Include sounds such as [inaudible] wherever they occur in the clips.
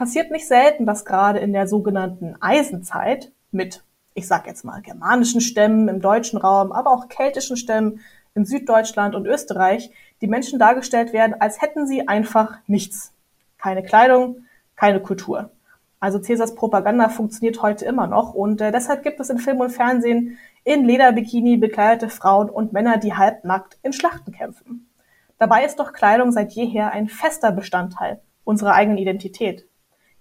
passiert nicht selten, dass gerade in der sogenannten Eisenzeit mit, ich sag jetzt mal, germanischen Stämmen im deutschen Raum, aber auch keltischen Stämmen in Süddeutschland und Österreich, die Menschen dargestellt werden, als hätten sie einfach nichts. Keine Kleidung, keine Kultur. Also Cäsars Propaganda funktioniert heute immer noch und äh, deshalb gibt es in Film und Fernsehen in Lederbikini bekleidete Frauen und Männer, die halbnackt in Schlachten kämpfen. Dabei ist doch Kleidung seit jeher ein fester Bestandteil unserer eigenen Identität.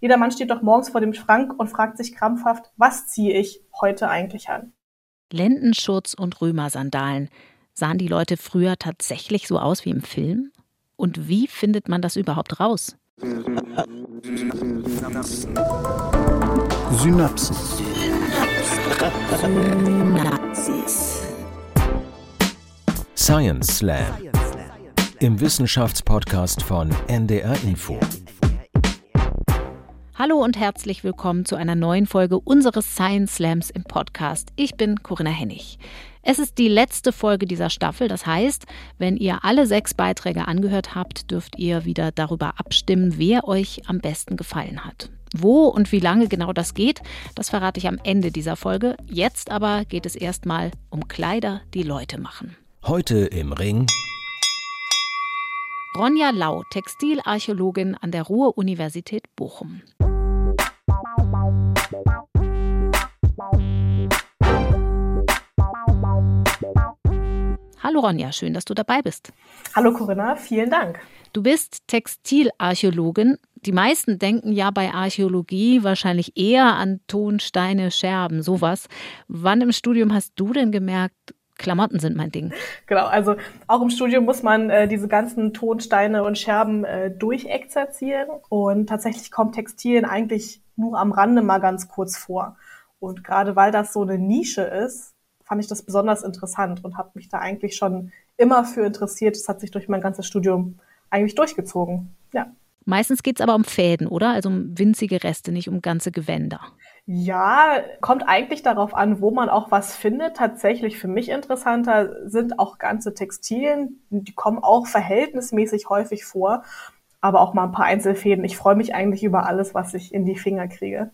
Jeder Mann steht doch morgens vor dem Schrank und fragt sich krampfhaft, was ziehe ich heute eigentlich an? Lendenschutz und Römersandalen. Sahen die Leute früher tatsächlich so aus wie im Film? Und wie findet man das überhaupt raus? Synapsen. Synapsis. Science Slam. Im Wissenschaftspodcast von NDR Info. Hallo und herzlich willkommen zu einer neuen Folge unseres Science Slams im Podcast. Ich bin Corinna Hennig. Es ist die letzte Folge dieser Staffel. Das heißt, wenn ihr alle sechs Beiträge angehört habt, dürft ihr wieder darüber abstimmen, wer euch am besten gefallen hat. Wo und wie lange genau das geht, das verrate ich am Ende dieser Folge. Jetzt aber geht es erstmal um Kleider, die Leute machen. Heute im Ring. Ronja Lau, Textilarchäologin an der Ruhr-Universität Bochum. Hallo Ronja, schön, dass du dabei bist. Hallo Corinna, vielen Dank. Du bist Textilarchäologin. Die meisten denken ja bei Archäologie wahrscheinlich eher an Tonsteine, Scherben, sowas. Wann im Studium hast du denn gemerkt, Klamotten sind mein Ding. Genau, also auch im Studium muss man äh, diese ganzen Tonsteine und Scherben äh, durchexerzieren und tatsächlich kommt Textilien eigentlich nur am Rande mal ganz kurz vor. Und gerade weil das so eine Nische ist, fand ich das besonders interessant und habe mich da eigentlich schon immer für interessiert. Das hat sich durch mein ganzes Studium eigentlich durchgezogen. Ja. Meistens geht es aber um Fäden, oder? Also um winzige Reste, nicht um ganze Gewänder. Ja, kommt eigentlich darauf an, wo man auch was findet. Tatsächlich für mich interessanter sind auch ganze Textilien. Die kommen auch verhältnismäßig häufig vor, aber auch mal ein paar Einzelfäden. Ich freue mich eigentlich über alles, was ich in die Finger kriege.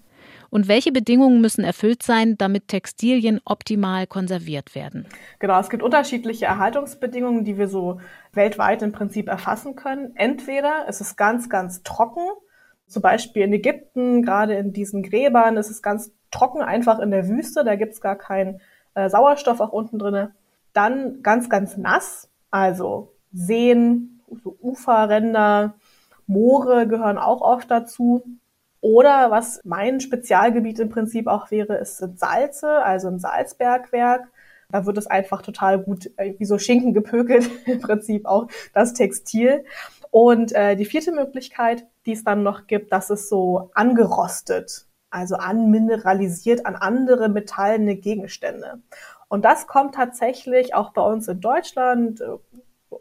Und welche Bedingungen müssen erfüllt sein, damit Textilien optimal konserviert werden? Genau, es gibt unterschiedliche Erhaltungsbedingungen, die wir so weltweit im Prinzip erfassen können. Entweder es ist ganz, ganz trocken, zum Beispiel in Ägypten, gerade in diesen Gräbern, ist es ganz trocken, einfach in der Wüste, da gibt es gar keinen äh, Sauerstoff auch unten drin. Dann ganz, ganz nass, also Seen, so Uferränder, Moore gehören auch oft dazu. Oder was mein Spezialgebiet im Prinzip auch wäre, ist sind Salze, also ein Salzbergwerk. Da wird es einfach total gut, äh, wie so Schinken gepökelt, [laughs] im Prinzip auch das Textil. Und äh, die vierte Möglichkeit, die es dann noch gibt, das ist so angerostet, also anmineralisiert an andere metallene Gegenstände. Und das kommt tatsächlich auch bei uns in Deutschland, äh,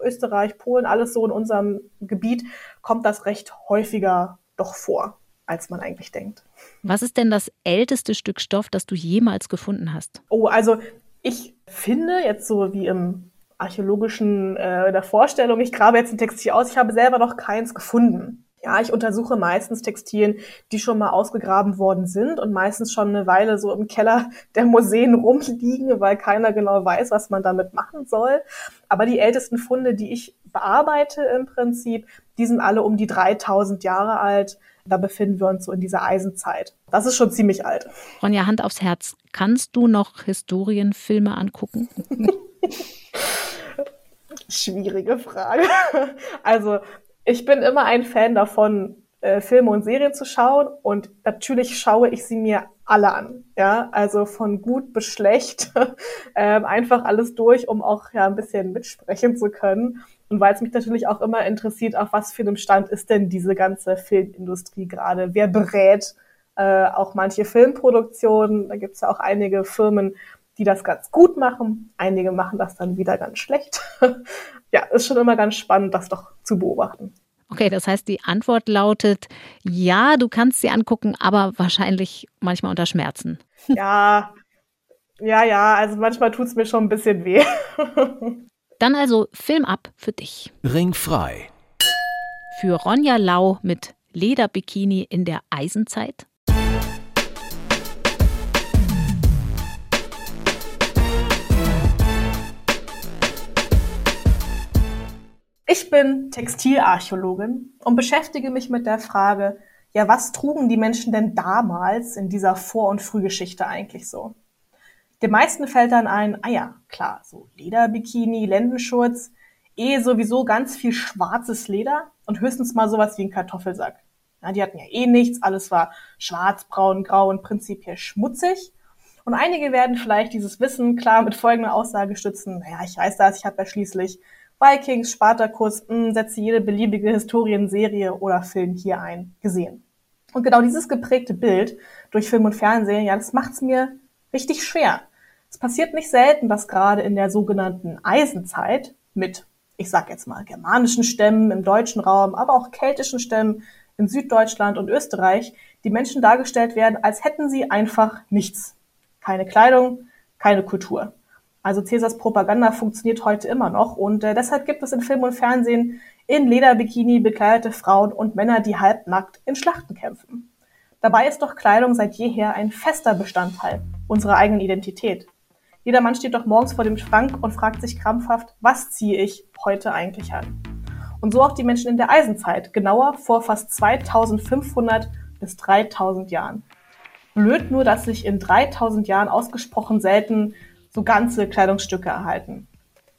Österreich, Polen, alles so in unserem Gebiet, kommt das recht häufiger doch vor als man eigentlich denkt. Was ist denn das älteste Stück Stoff, das du jemals gefunden hast? Oh, also ich finde jetzt so wie im archäologischen äh, der Vorstellung, ich grabe jetzt ein Textil aus, ich habe selber noch keins gefunden. Ja, ich untersuche meistens Textilien, die schon mal ausgegraben worden sind und meistens schon eine Weile so im Keller der Museen rumliegen, weil keiner genau weiß, was man damit machen soll. Aber die ältesten Funde, die ich bearbeite im Prinzip, die sind alle um die 3000 Jahre alt. Da befinden wir uns so in dieser Eisenzeit. Das ist schon ziemlich alt. Ronja, Hand aufs Herz. Kannst du noch Historienfilme angucken? [laughs] Schwierige Frage. Also, ich bin immer ein Fan davon, äh, Filme und Serien zu schauen und natürlich schaue ich sie mir alle an. Ja, also von gut bis schlecht, [laughs] ähm, einfach alles durch, um auch ja ein bisschen mitsprechen zu können. Und weil es mich natürlich auch immer interessiert, auf was für einem Stand ist denn diese ganze Filmindustrie gerade? Wer berät äh, auch manche Filmproduktionen? Da gibt es ja auch einige Firmen, die das ganz gut machen. Einige machen das dann wieder ganz schlecht. [laughs] ja, ist schon immer ganz spannend, das doch zu beobachten. Okay, das heißt, die Antwort lautet, ja, du kannst sie angucken, aber wahrscheinlich manchmal unter Schmerzen. Ja, ja, ja, also manchmal tut es mir schon ein bisschen weh. [laughs] Dann also Film ab für dich. Ringfrei. Für Ronja Lau mit Lederbikini in der Eisenzeit? Ich bin Textilarchäologin und beschäftige mich mit der Frage, ja, was trugen die Menschen denn damals in dieser Vor- und Frühgeschichte eigentlich so? Den meisten fällt dann ein, ah ja, klar, so Lederbikini, Lendenschurz, eh sowieso ganz viel schwarzes Leder und höchstens mal sowas wie ein Kartoffelsack. Ja, die hatten ja eh nichts, alles war schwarz, braun, grau und prinzipiell schmutzig. Und einige werden vielleicht dieses Wissen klar mit folgender Aussage stützen, naja, ich weiß das, ich habe ja schließlich Vikings, Spartacus, mh, hm, setze jede beliebige Historienserie oder Film hier ein, gesehen. Und genau dieses geprägte Bild durch Film und Fernsehen, ja, das macht's mir richtig schwer. Es passiert nicht selten, dass gerade in der sogenannten Eisenzeit mit, ich sag jetzt mal, germanischen Stämmen im deutschen Raum, aber auch keltischen Stämmen in Süddeutschland und Österreich, die Menschen dargestellt werden, als hätten sie einfach nichts. Keine Kleidung, keine Kultur. Also Cäsars Propaganda funktioniert heute immer noch und äh, deshalb gibt es in Film und Fernsehen in Lederbikini bekleidete Frauen und Männer, die halbnackt in Schlachten kämpfen. Dabei ist doch Kleidung seit jeher ein fester Bestandteil unserer eigenen Identität. Jeder Mann steht doch morgens vor dem Schrank und fragt sich krampfhaft, was ziehe ich heute eigentlich an? Und so auch die Menschen in der Eisenzeit, genauer vor fast 2500 bis 3000 Jahren. Blöd nur, dass sich in 3000 Jahren ausgesprochen selten so ganze Kleidungsstücke erhalten.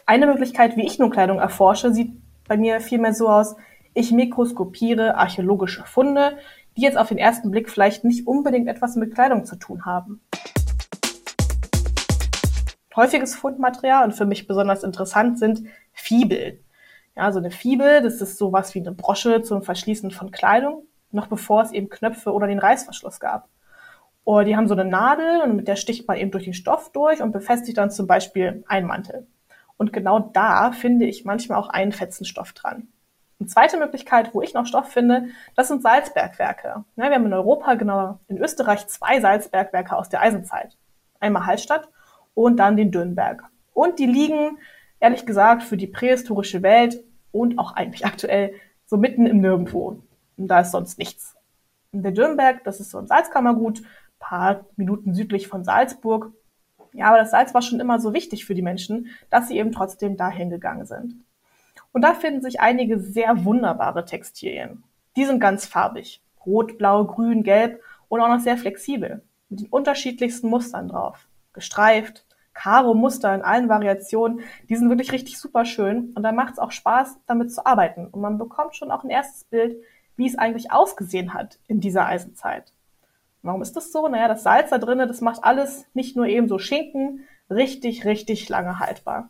Eine Möglichkeit, wie ich nun Kleidung erforsche, sieht bei mir vielmehr so aus, ich mikroskopiere archäologische Funde, die jetzt auf den ersten Blick vielleicht nicht unbedingt etwas mit Kleidung zu tun haben. Häufiges Fundmaterial und für mich besonders interessant sind Fibel. Ja, so eine Fibel, das ist sowas wie eine Brosche zum Verschließen von Kleidung, noch bevor es eben Knöpfe oder den Reißverschluss gab. Oder die haben so eine Nadel und mit der sticht man eben durch den Stoff durch und befestigt dann zum Beispiel einen Mantel. Und genau da finde ich manchmal auch einen Fetzenstoff dran. Eine zweite Möglichkeit, wo ich noch Stoff finde, das sind Salzbergwerke. Ja, wir haben in Europa, genau in Österreich, zwei Salzbergwerke aus der Eisenzeit. Einmal Hallstatt und dann den Dürnberg. Und die liegen, ehrlich gesagt, für die prähistorische Welt und auch eigentlich aktuell so mitten im Nirgendwo. Und da ist sonst nichts. Und der Dürnberg, das ist so ein Salzkammergut, paar Minuten südlich von Salzburg. Ja, aber das Salz war schon immer so wichtig für die Menschen, dass sie eben trotzdem dahin gegangen sind. Und da finden sich einige sehr wunderbare Textilien. Die sind ganz farbig. Rot, blau, grün, gelb und auch noch sehr flexibel. Mit den unterschiedlichsten Mustern drauf. Gestreift, Karo-Muster in allen Variationen. Die sind wirklich richtig super schön. Und da macht es auch Spaß, damit zu arbeiten. Und man bekommt schon auch ein erstes Bild, wie es eigentlich ausgesehen hat in dieser Eisenzeit. Warum ist das so? Naja, das Salz da drinnen, das macht alles nicht nur eben so Schinken richtig, richtig lange haltbar.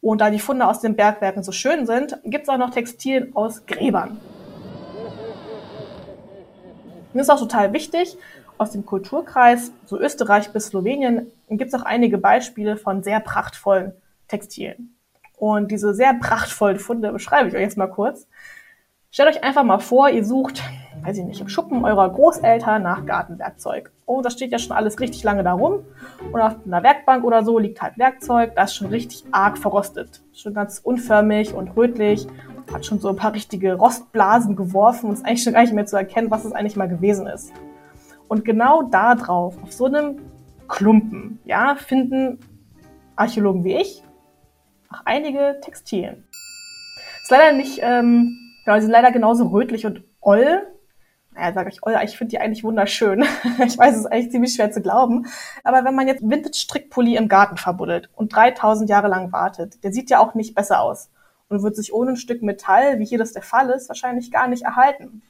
Und da die Funde aus den Bergwerken so schön sind, gibt es auch noch Textilien aus Gräbern. Das ist auch total wichtig. Aus dem Kulturkreis, so Österreich bis Slowenien, gibt es auch einige Beispiele von sehr prachtvollen Textilien. Und diese sehr prachtvollen Funde beschreibe ich euch jetzt mal kurz. Stellt euch einfach mal vor, ihr sucht, weiß ich nicht, im Schuppen eurer Großeltern nach Gartenwerkzeug. Oh, das steht ja schon alles richtig lange da rum. Und auf einer Werkbank oder so liegt halt Werkzeug, das ist schon richtig arg verrostet. Schon ganz unförmig und rötlich. Hat schon so ein paar richtige Rostblasen geworfen und ist eigentlich schon gar nicht mehr zu erkennen, was es eigentlich mal gewesen ist. Und genau da drauf, auf so einem Klumpen, ja, finden Archäologen wie ich auch einige Textilien. Ist leider nicht ähm, Genau, die sind leider genauso rötlich und oll. Naja, sage ich oll, ich finde die eigentlich wunderschön. [laughs] ich weiß, es ist eigentlich ziemlich schwer zu glauben. Aber wenn man jetzt Vintage-Strickpulli im Garten verbuddelt und 3000 Jahre lang wartet, der sieht ja auch nicht besser aus und wird sich ohne ein Stück Metall, wie hier das der Fall ist, wahrscheinlich gar nicht erhalten.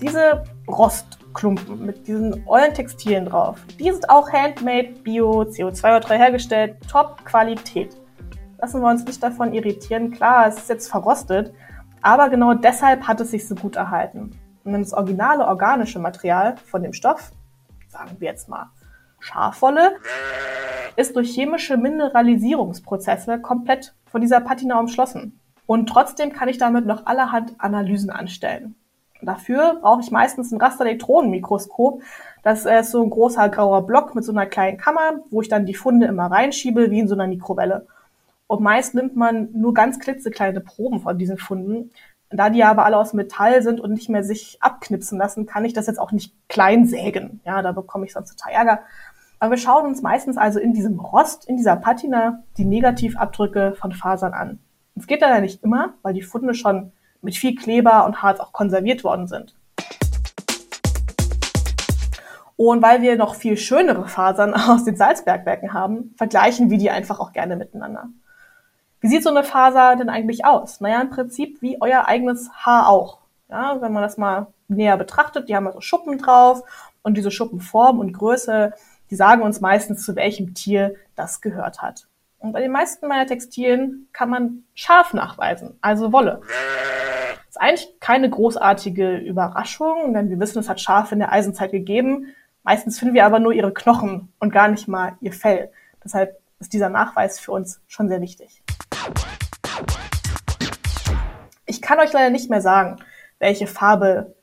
Diese Rostklumpen mit diesen ollen Textilien drauf, die sind auch handmade, bio, CO2-neutral hergestellt, top Qualität lassen wir uns nicht davon irritieren. Klar, es ist jetzt verrostet, aber genau deshalb hat es sich so gut erhalten. Und das originale organische Material von dem Stoff, sagen wir jetzt mal Schafwolle, ist durch chemische Mineralisierungsprozesse komplett von dieser Patina umschlossen. Und trotzdem kann ich damit noch allerhand Analysen anstellen. Dafür brauche ich meistens ein Rasterelektronenmikroskop. Das ist so ein großer grauer Block mit so einer kleinen Kammer, wo ich dann die Funde immer reinschiebe, wie in so einer Mikrowelle. Und meist nimmt man nur ganz klitzekleine Proben von diesen Funden. Da die aber alle aus Metall sind und nicht mehr sich abknipsen lassen, kann ich das jetzt auch nicht klein sägen. Ja, da bekomme ich sonst total Ärger. Aber wir schauen uns meistens also in diesem Rost, in dieser Patina, die Negativabdrücke von Fasern an. Es geht leider nicht immer, weil die Funde schon mit viel Kleber und Harz auch konserviert worden sind. Und weil wir noch viel schönere Fasern [laughs] aus den Salzbergwerken haben, vergleichen wir die einfach auch gerne miteinander. Wie sieht so eine Faser denn eigentlich aus? Naja, im Prinzip wie euer eigenes Haar auch. Ja, wenn man das mal näher betrachtet, die haben also Schuppen drauf und diese Schuppenform und Größe, die sagen uns meistens, zu welchem Tier das gehört hat. Und bei den meisten meiner Textilien kann man Schaf nachweisen, also Wolle. Das ist eigentlich keine großartige Überraschung, denn wir wissen, es hat Schafe in der Eisenzeit gegeben. Meistens finden wir aber nur ihre Knochen und gar nicht mal ihr Fell. Deshalb ist dieser Nachweis für uns schon sehr wichtig. Ich kann euch leider nicht mehr sagen, welche Farbe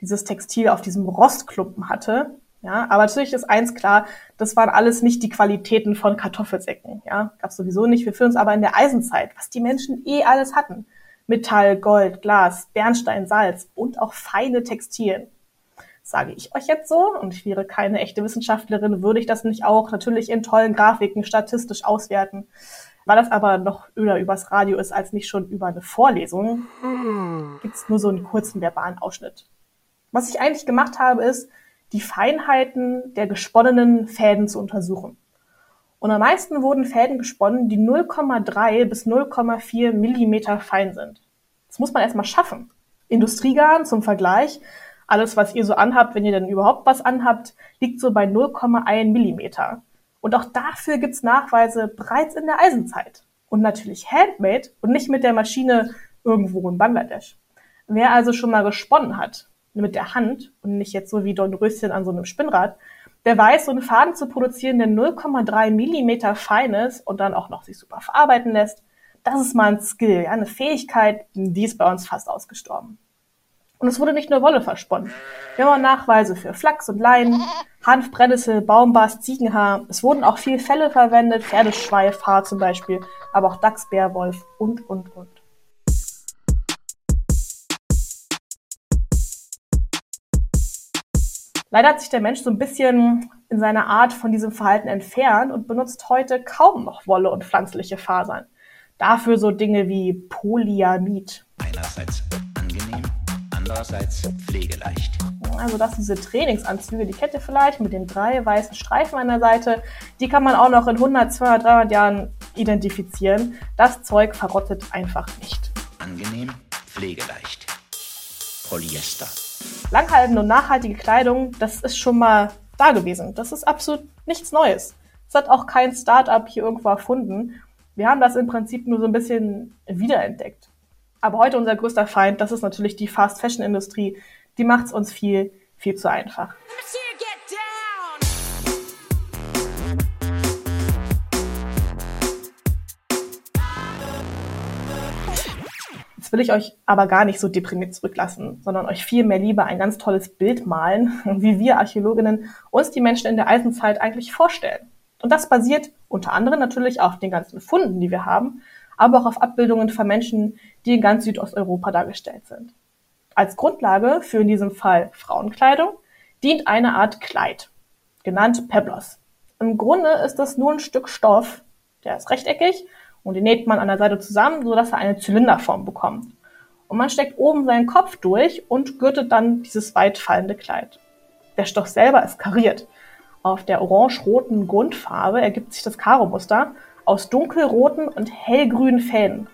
dieses Textil auf diesem Rostklumpen hatte. Ja, aber natürlich ist eins klar, das waren alles nicht die Qualitäten von Kartoffelsäcken. Ja, gab sowieso nicht. Wir fühlen uns aber in der Eisenzeit, was die Menschen eh alles hatten. Metall, Gold, Glas, Bernstein, Salz und auch feine Textilien. Sage ich euch jetzt so, und ich wäre keine echte Wissenschaftlerin, würde ich das nicht auch natürlich in tollen Grafiken statistisch auswerten. Weil das aber noch öder übers Radio ist als nicht schon über eine Vorlesung, gibt's nur so einen kurzen verbalen Ausschnitt. Was ich eigentlich gemacht habe, ist, die Feinheiten der gesponnenen Fäden zu untersuchen. Und am meisten wurden Fäden gesponnen, die 0,3 bis 0,4 Millimeter fein sind. Das muss man erstmal schaffen. Industriegarn zum Vergleich, alles, was ihr so anhabt, wenn ihr denn überhaupt was anhabt, liegt so bei 0,1 Millimeter. Und auch dafür gibt's Nachweise bereits in der Eisenzeit. Und natürlich handmade und nicht mit der Maschine irgendwo in Bangladesch. Wer also schon mal gesponnen hat, mit der Hand und nicht jetzt so wie Don Röschen an so einem Spinnrad, der weiß, so einen Faden zu produzieren, der 0,3 Millimeter fein ist und dann auch noch sich super verarbeiten lässt, das ist mal ein Skill, ja, eine Fähigkeit, die ist bei uns fast ausgestorben. Und es wurde nicht nur Wolle versponnen. Wir haben auch Nachweise für Flachs und Leinen, Hanf, Brennnessel, Baumbast, Ziegenhaar. Es wurden auch viel Felle verwendet, Pferdeschweif, Haar zum Beispiel, aber auch Dachs, Bär, Wolf und, und, und. Leider hat sich der Mensch so ein bisschen in seiner Art von diesem Verhalten entfernt und benutzt heute kaum noch Wolle und pflanzliche Fasern. Dafür so Dinge wie Polyamid. Einerseits angenehm, andererseits pflegeleicht. Also das sind diese Trainingsanzüge, die Kette vielleicht mit den drei weißen Streifen an der Seite, die kann man auch noch in 100, 200, 300 Jahren identifizieren. Das Zeug verrottet einfach nicht. Angenehm, pflegeleicht. Polyester. Langhaltende und nachhaltige Kleidung, das ist schon mal da gewesen. Das ist absolut nichts Neues. Das hat auch kein Start-up hier irgendwo erfunden. Wir haben das im Prinzip nur so ein bisschen wiederentdeckt. Aber heute unser größter Feind, das ist natürlich die Fast-Fashion-Industrie. Die macht es uns viel, viel zu einfach. Jetzt will ich euch aber gar nicht so deprimiert zurücklassen, sondern euch viel mehr lieber ein ganz tolles Bild malen, [laughs] wie wir Archäologinnen uns die Menschen in der Eisenzeit eigentlich vorstellen. Und das basiert unter anderem natürlich auf den ganzen Funden, die wir haben, aber auch auf Abbildungen von Menschen, die in ganz Südosteuropa dargestellt sind. Als Grundlage für in diesem Fall Frauenkleidung dient eine Art Kleid, genannt Peblos. Im Grunde ist das nur ein Stück Stoff, der ist rechteckig und den näht man an der Seite zusammen, sodass er eine Zylinderform bekommt. Und man steckt oben seinen Kopf durch und gürtet dann dieses weit fallende Kleid. Der Stoff selber ist kariert. Auf der orange-roten Grundfarbe ergibt sich das Karo-Muster aus dunkelroten und hellgrünen Fäden.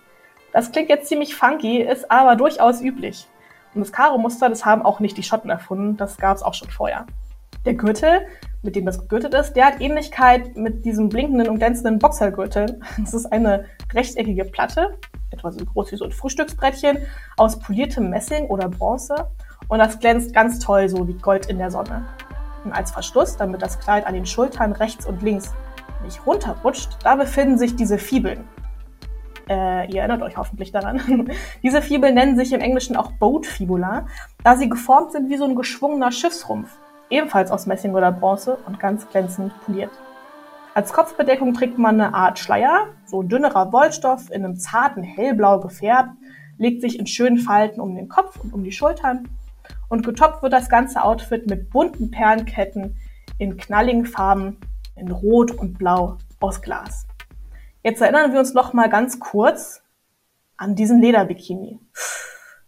Das klingt jetzt ziemlich funky, ist aber durchaus üblich. Und das Karo-Muster, das haben auch nicht die Schotten erfunden, das gab es auch schon vorher. Der Gürtel, mit dem das gegürtet ist, der hat Ähnlichkeit mit diesem blinkenden und glänzenden Boxergürtel. Das ist eine rechteckige Platte, etwa so groß wie so ein Frühstücksbrettchen, aus poliertem Messing oder Bronze. Und das glänzt ganz toll, so wie Gold in der Sonne. Und als Verschluss, damit das Kleid an den Schultern rechts und links nicht runterrutscht, da befinden sich diese Fibeln. Äh, ihr erinnert euch hoffentlich daran. [laughs] diese Fibeln nennen sich im Englischen auch Boat Fibula, da sie geformt sind wie so ein geschwungener Schiffsrumpf, ebenfalls aus Messing oder Bronze und ganz glänzend poliert. Als Kopfbedeckung trägt man eine Art Schleier, so dünnerer Wollstoff in einem zarten Hellblau gefärbt, legt sich in schönen Falten um den Kopf und um die Schultern. Und getoppt wird das ganze Outfit mit bunten Perlenketten in knalligen Farben, in Rot und Blau aus Glas. Jetzt erinnern wir uns noch mal ganz kurz an diesen Lederbikini.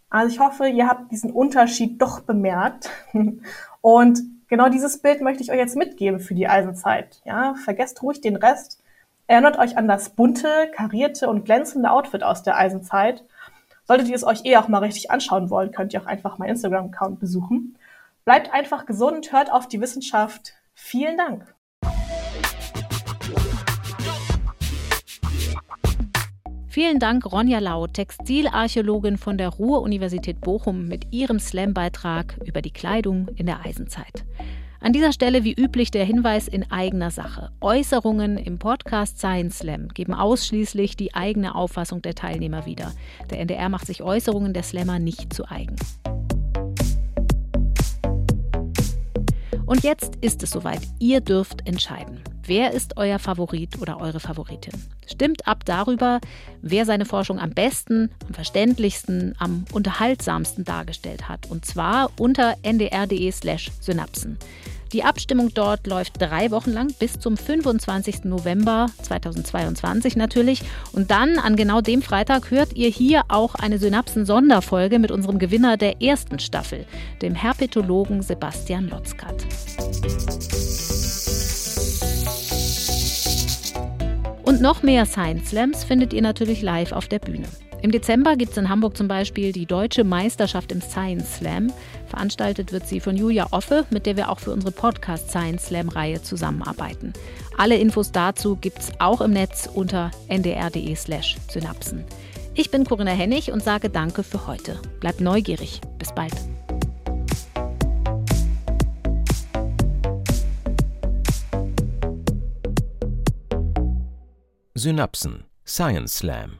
Also ich hoffe, ihr habt diesen Unterschied doch bemerkt. [laughs] Und genau dieses Bild möchte ich euch jetzt mitgeben für die Eisenzeit. Ja, vergesst ruhig den Rest. Erinnert euch an das bunte, karierte und glänzende Outfit aus der Eisenzeit. Solltet ihr es euch eh auch mal richtig anschauen wollen, könnt ihr auch einfach meinen Instagram-Account besuchen. Bleibt einfach gesund, hört auf die Wissenschaft. Vielen Dank. Vielen Dank, Ronja Lau, Textilarchäologin von der Ruhr-Universität Bochum, mit ihrem Slam-Beitrag über die Kleidung in der Eisenzeit. An dieser Stelle wie üblich der Hinweis in eigener Sache. Äußerungen im Podcast Science Slam geben ausschließlich die eigene Auffassung der Teilnehmer wieder. Der NDR macht sich Äußerungen der Slammer nicht zu eigen. Und jetzt ist es soweit. Ihr dürft entscheiden. Wer ist euer Favorit oder eure Favoritin? Stimmt ab darüber, wer seine Forschung am besten, am verständlichsten, am unterhaltsamsten dargestellt hat. Und zwar unter ndr.de/slash synapsen. Die Abstimmung dort läuft drei Wochen lang bis zum 25. November 2022 natürlich. Und dann, an genau dem Freitag, hört ihr hier auch eine Synapsen-Sonderfolge mit unserem Gewinner der ersten Staffel, dem Herpetologen Sebastian Lotzkat. Und noch mehr Science Slams findet ihr natürlich live auf der Bühne. Im Dezember gibt es in Hamburg zum Beispiel die Deutsche Meisterschaft im Science Slam. Veranstaltet wird sie von Julia Offe, mit der wir auch für unsere Podcast Science Slam-Reihe zusammenarbeiten. Alle Infos dazu gibt es auch im Netz unter ndr.de/slash synapsen. Ich bin Corinna Hennig und sage Danke für heute. Bleibt neugierig. Bis bald. Synapsen Science Slam,